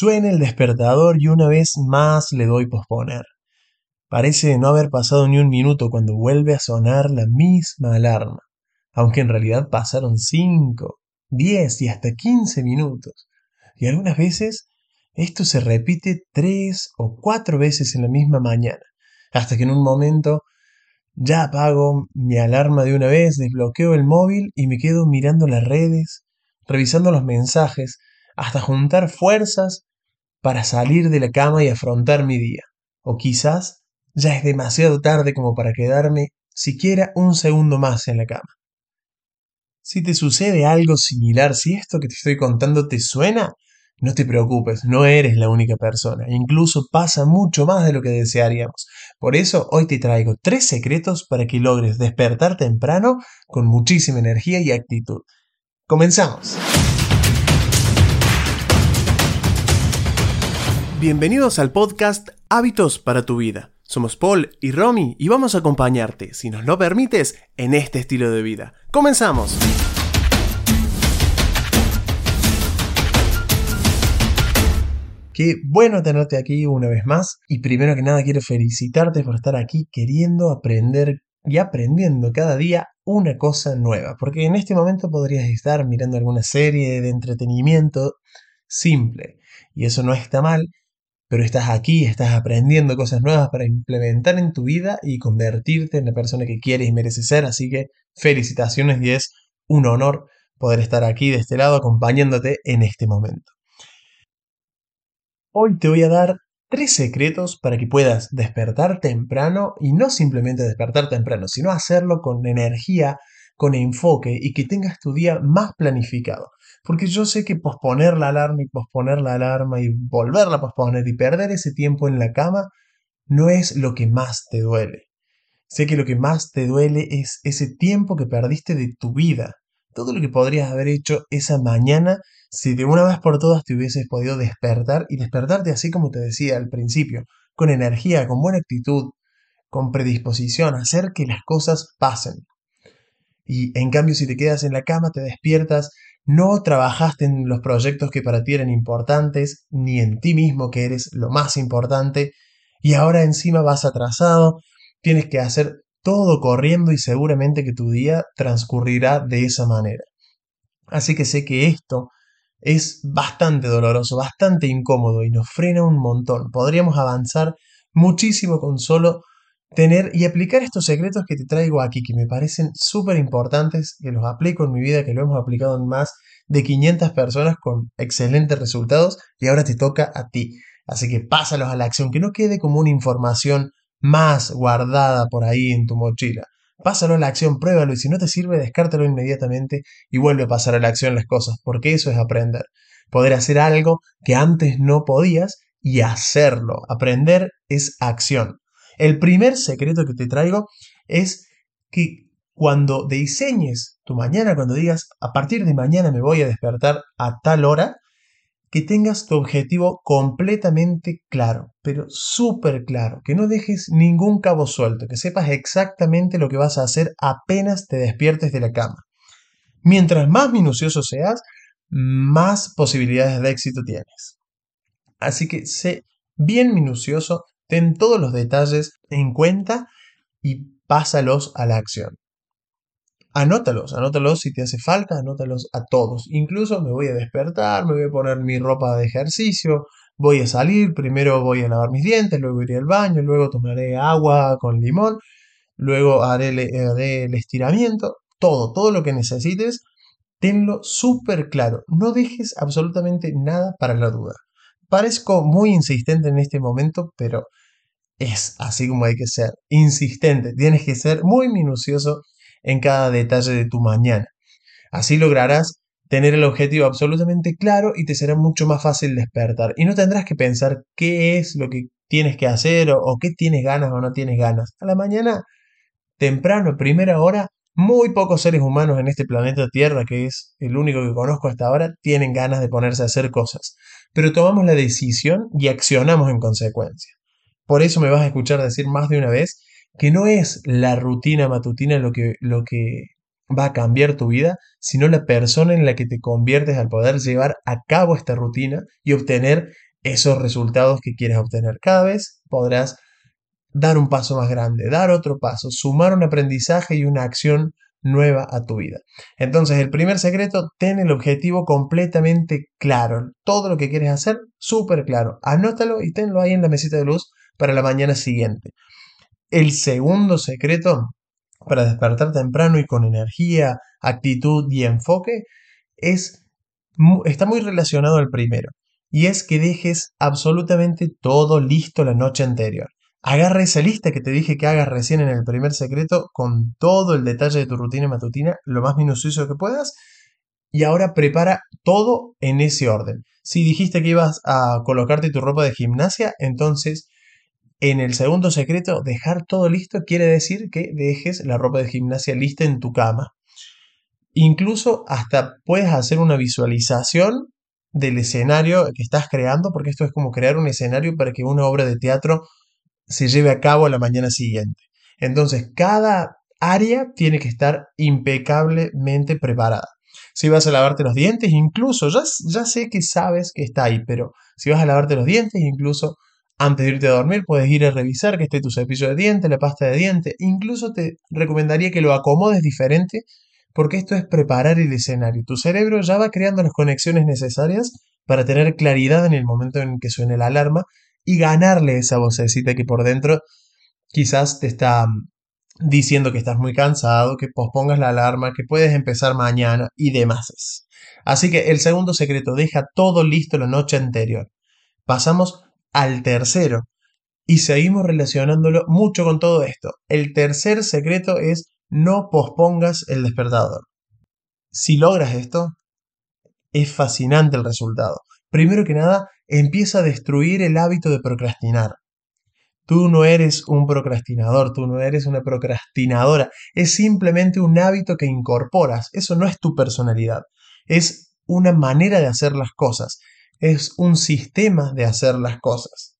Suena el despertador y una vez más le doy posponer. Parece no haber pasado ni un minuto cuando vuelve a sonar la misma alarma, aunque en realidad pasaron cinco, diez y hasta quince minutos. Y algunas veces esto se repite tres o cuatro veces en la misma mañana, hasta que en un momento ya apago mi alarma de una vez, desbloqueo el móvil y me quedo mirando las redes, revisando los mensajes, hasta juntar fuerzas para salir de la cama y afrontar mi día. O quizás ya es demasiado tarde como para quedarme siquiera un segundo más en la cama. Si te sucede algo similar, si esto que te estoy contando te suena, no te preocupes, no eres la única persona, incluso pasa mucho más de lo que desearíamos. Por eso hoy te traigo tres secretos para que logres despertar temprano con muchísima energía y actitud. Comenzamos. Bienvenidos al podcast Hábitos para tu vida. Somos Paul y Romy y vamos a acompañarte, si nos lo permites, en este estilo de vida. Comenzamos. Qué bueno tenerte aquí una vez más y primero que nada quiero felicitarte por estar aquí queriendo aprender y aprendiendo cada día una cosa nueva, porque en este momento podrías estar mirando alguna serie de entretenimiento simple y eso no está mal, pero estás aquí, estás aprendiendo cosas nuevas para implementar en tu vida y convertirte en la persona que quieres y mereces ser, así que felicitaciones y es un honor poder estar aquí de este lado acompañándote en este momento. Hoy te voy a dar tres secretos para que puedas despertar temprano y no simplemente despertar temprano, sino hacerlo con energía, con enfoque y que tengas tu día más planificado. Porque yo sé que posponer la alarma y posponer la alarma y volverla a posponer y perder ese tiempo en la cama no es lo que más te duele. Sé que lo que más te duele es ese tiempo que perdiste de tu vida, todo lo que podrías haber hecho esa mañana si de una vez por todas te hubieses podido despertar y despertarte así como te decía al principio, con energía, con buena actitud, con predisposición a hacer que las cosas pasen. Y en cambio si te quedas en la cama, te despiertas, no trabajaste en los proyectos que para ti eran importantes, ni en ti mismo que eres lo más importante, y ahora encima vas atrasado, tienes que hacer todo corriendo y seguramente que tu día transcurrirá de esa manera. Así que sé que esto es bastante doloroso, bastante incómodo y nos frena un montón. Podríamos avanzar muchísimo con solo tener y aplicar estos secretos que te traigo aquí, que me parecen súper importantes, que los aplico en mi vida, que lo hemos aplicado en más de 500 personas con excelentes resultados y ahora te toca a ti. Así que pásalos a la acción, que no quede como una información más guardada por ahí en tu mochila. Pásalo a la acción, pruébalo y si no te sirve, descártalo inmediatamente y vuelve a pasar a la acción las cosas, porque eso es aprender. Poder hacer algo que antes no podías y hacerlo. Aprender es acción. El primer secreto que te traigo es que cuando diseñes tu mañana, cuando digas a partir de mañana me voy a despertar a tal hora, que tengas tu objetivo completamente claro, pero súper claro, que no dejes ningún cabo suelto, que sepas exactamente lo que vas a hacer apenas te despiertes de la cama. Mientras más minucioso seas, más posibilidades de éxito tienes. Así que sé bien minucioso, ten todos los detalles en cuenta y pásalos a la acción anótalos, anótalos si te hace falta, anótalos a todos. Incluso me voy a despertar, me voy a poner mi ropa de ejercicio, voy a salir, primero voy a lavar mis dientes, luego iré al baño, luego tomaré agua con limón, luego haré, el estiramiento, todo, todo lo que necesites, tenlo súper claro, no dejes absolutamente nada para la duda. Parezco muy insistente en este momento, pero es así como hay que ser, insistente, tienes que ser muy minucioso en cada detalle de tu mañana. Así lograrás tener el objetivo absolutamente claro y te será mucho más fácil despertar. Y no tendrás que pensar qué es lo que tienes que hacer o, qué tienes ganas o no tienes ganas. A la mañana, temprano, primera hora, muy pocos seres humanos en este planeta Tierra, que es el único que conozco hasta ahora, tienen ganas de ponerse a hacer cosas. Pero tomamos la decisión y accionamos en consecuencia. Por eso me vas a escuchar decir más de una vez que no es la rutina matutina lo que, lo que va a cambiar tu vida, sino la persona en la que te conviertes al poder llevar a cabo esta rutina y obtener esos resultados que quieres obtener. Cada vez podrás dar un paso más grande, dar otro paso, sumar un aprendizaje y una acción nueva a tu vida. Entonces, el primer secreto, ten el objetivo completamente claro. Todo lo que quieres hacer, súper claro. Anótalo y tenlo ahí en la mesita de luz para la mañana siguiente. El segundo secreto para despertar temprano y con energía, actitud y enfoque es, está muy relacionado al primero. Y es que dejes absolutamente todo listo la noche anterior. Agarra esa lista que te dije que hagas recién en el primer secreto con todo el detalle de tu rutina matutina, lo más minucioso que puedas, y ahora prepara todo en ese orden. Si dijiste que ibas a colocarte tu ropa de gimnasia, entonces en el segundo secreto, dejar todo listo quiere decir que dejes la ropa de gimnasia lista en tu cama. Incluso hasta puedes hacer una visualización del escenario que estás creando, porque esto es como crear un escenario para que una obra de teatro se lleve a cabo la mañana siguiente. Entonces, cada área tiene que estar impecablemente preparada. Si vas a lavarte los dientes, incluso, ya, ya sé que sabes que está ahí, pero si vas a lavarte los dientes, incluso antes de irte a dormir, puedes ir a revisar que esté tu cepillo de dientes, la pasta de dientes. Incluso te recomendaría que lo acomodes diferente, porque esto es preparar el escenario. Tu cerebro ya va creando las conexiones necesarias para tener claridad en el momento en que suene la alarma y ganarle esa vocecita que por dentro quizás te está mm, diciendo que estás muy cansado, que pospongas la alarma, que puedes empezar mañana y demás. Así que el segundo secreto, deja todo listo la noche anterior. Pasamos al tercero y seguimos relacionándolo mucho con todo esto. El tercer secreto es no pospongas el despertador. Si logras esto, es fascinante el resultado. Primero que nada, empieza a destruir el hábito de procrastinar. Tú no eres un procrastinador, tú no eres una procrastinadora, es simplemente un hábito que incorporas, eso no es tu personalidad, es una manera de hacer las cosas, es un sistema de hacer las cosas.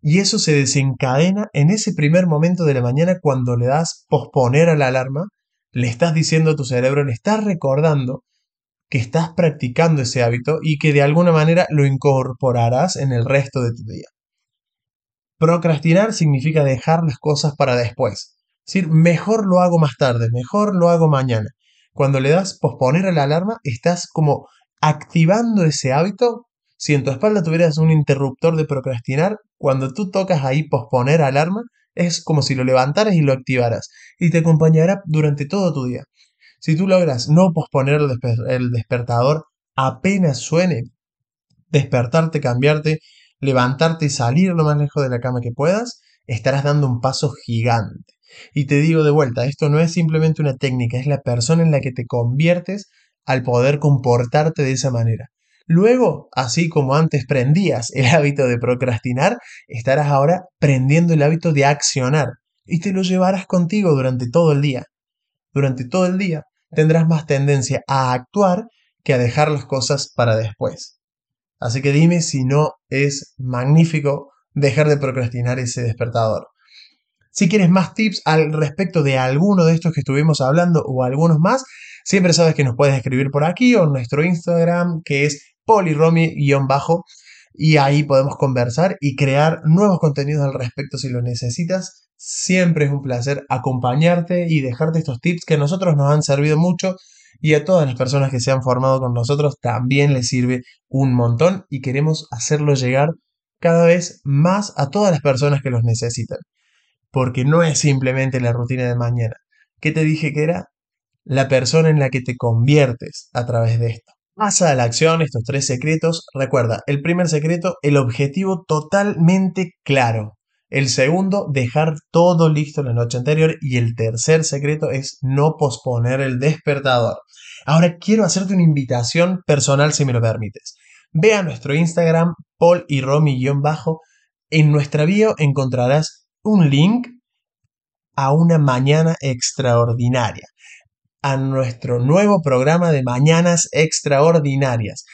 Y eso se desencadena en ese primer momento de la mañana cuando le das posponer a la alarma, le estás diciendo a tu cerebro, le estás recordando que estás practicando ese hábito y que de alguna manera lo incorporarás en el resto de tu día. Procrastinar significa dejar las cosas para después. Es decir, mejor lo hago más tarde, mejor lo hago mañana. Cuando le das posponer a la alarma, estás como activando ese hábito. Si en tu espalda tuvieras un interruptor de procrastinar, cuando tú tocas ahí posponer alarma, es como si lo levantaras y lo activaras, y te acompañará durante todo tu día. Si tú logras no posponer el, despertador apenas suene, despertarte, cambiarte, levantarte y salir lo más lejos de la cama que puedas, estarás dando un paso gigante. Y te digo de vuelta, esto no es simplemente una técnica, es la persona en la que te conviertes al poder comportarte de esa manera. Luego, así como antes prendías el hábito de procrastinar, estarás ahora prendiendo el hábito de accionar y te lo llevarás contigo durante todo el día. Durante todo el día tendrás más tendencia a actuar que a dejar las cosas para después. Así que dime si no es magnífico dejar de procrastinar ese despertador. Si quieres más tips al respecto de alguno de estos que estuvimos hablando o algunos más, siempre sabes que nos puedes escribir por aquí o en nuestro Instagram que es poliromi-bajo y ahí podemos conversar y crear nuevos contenidos al respecto si lo necesitas. Siempre es un placer acompañarte y dejarte estos tips que a nosotros nos han servido mucho y a todas las personas que se han formado con nosotros también les sirve un montón y queremos hacerlo llegar cada vez más a todas las personas que los necesitan. Porque no es simplemente la rutina de mañana. ¿Qué te dije que era? La persona en la que te conviertes a través de esto. Pasa a la acción estos tres secretos. Recuerda, el primer secreto, el objetivo totalmente claro. El segundo, dejar todo listo la noche anterior. Y el tercer secreto es no posponer el despertador. Ahora quiero hacerte una invitación personal si me lo permites. Ve a nuestro Instagram, Paul y Romy-bajo. En nuestra bio encontrarás un link a una mañana extraordinaria, a nuestro nuevo programa de mañanas extraordinarias.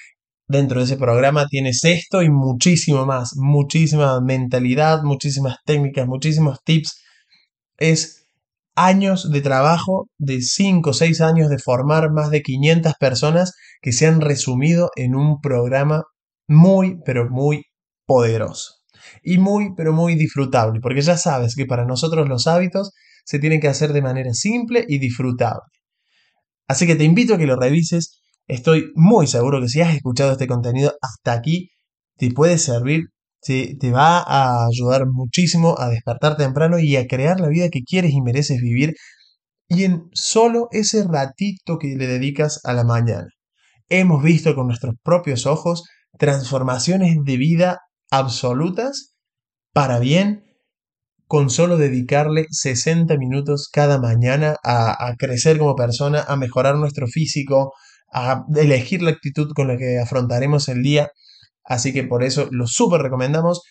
Dentro de ese programa tienes esto y muchísimo más, muchísima mentalidad, muchísimas técnicas, muchísimos tips. Es años de trabajo, de 5 o 6 años de formar más de 500 personas que se han resumido en un programa muy, pero muy poderoso y muy, pero muy disfrutable, porque ya sabes que para nosotros los hábitos se tienen que hacer de manera simple y disfrutable. Así que te invito a que lo revises. Estoy muy seguro que si has escuchado este contenido hasta aquí, te puede servir, te, te va a ayudar muchísimo a despertar temprano y a crear la vida que quieres y mereces vivir y en solo ese ratito que le dedicas a la mañana. Hemos visto con nuestros propios ojos transformaciones de vida absolutas para bien con solo dedicarle 60 minutos cada mañana a, crecer como persona, a mejorar nuestro físico, a elegir la actitud con la que afrontaremos el día. Así que por eso lo súper recomendamos.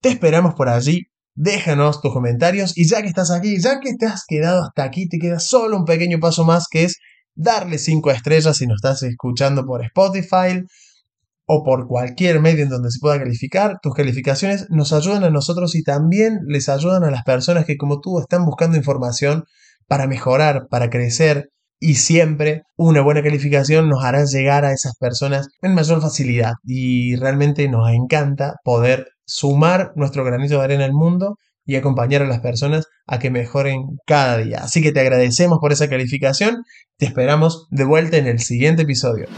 Te esperamos por allí. Déjanos tus comentarios y ya que estás aquí, ya que te has quedado hasta aquí, te queda solo un pequeño paso más que es darle 5 estrellas si nos estás escuchando por Spotify o por cualquier medio en donde se pueda calificar, tus calificaciones nos ayudan a nosotros y también les ayudan a las personas que como tú están buscando información para mejorar, para crecer y siempre una buena calificación nos hará llegar a esas personas en mayor facilidad y realmente nos encanta poder sumar nuestro granito de arena al mundo y acompañar a las personas a que mejoren cada día. Así que te agradecemos por esa calificación, te esperamos de vuelta en el siguiente episodio.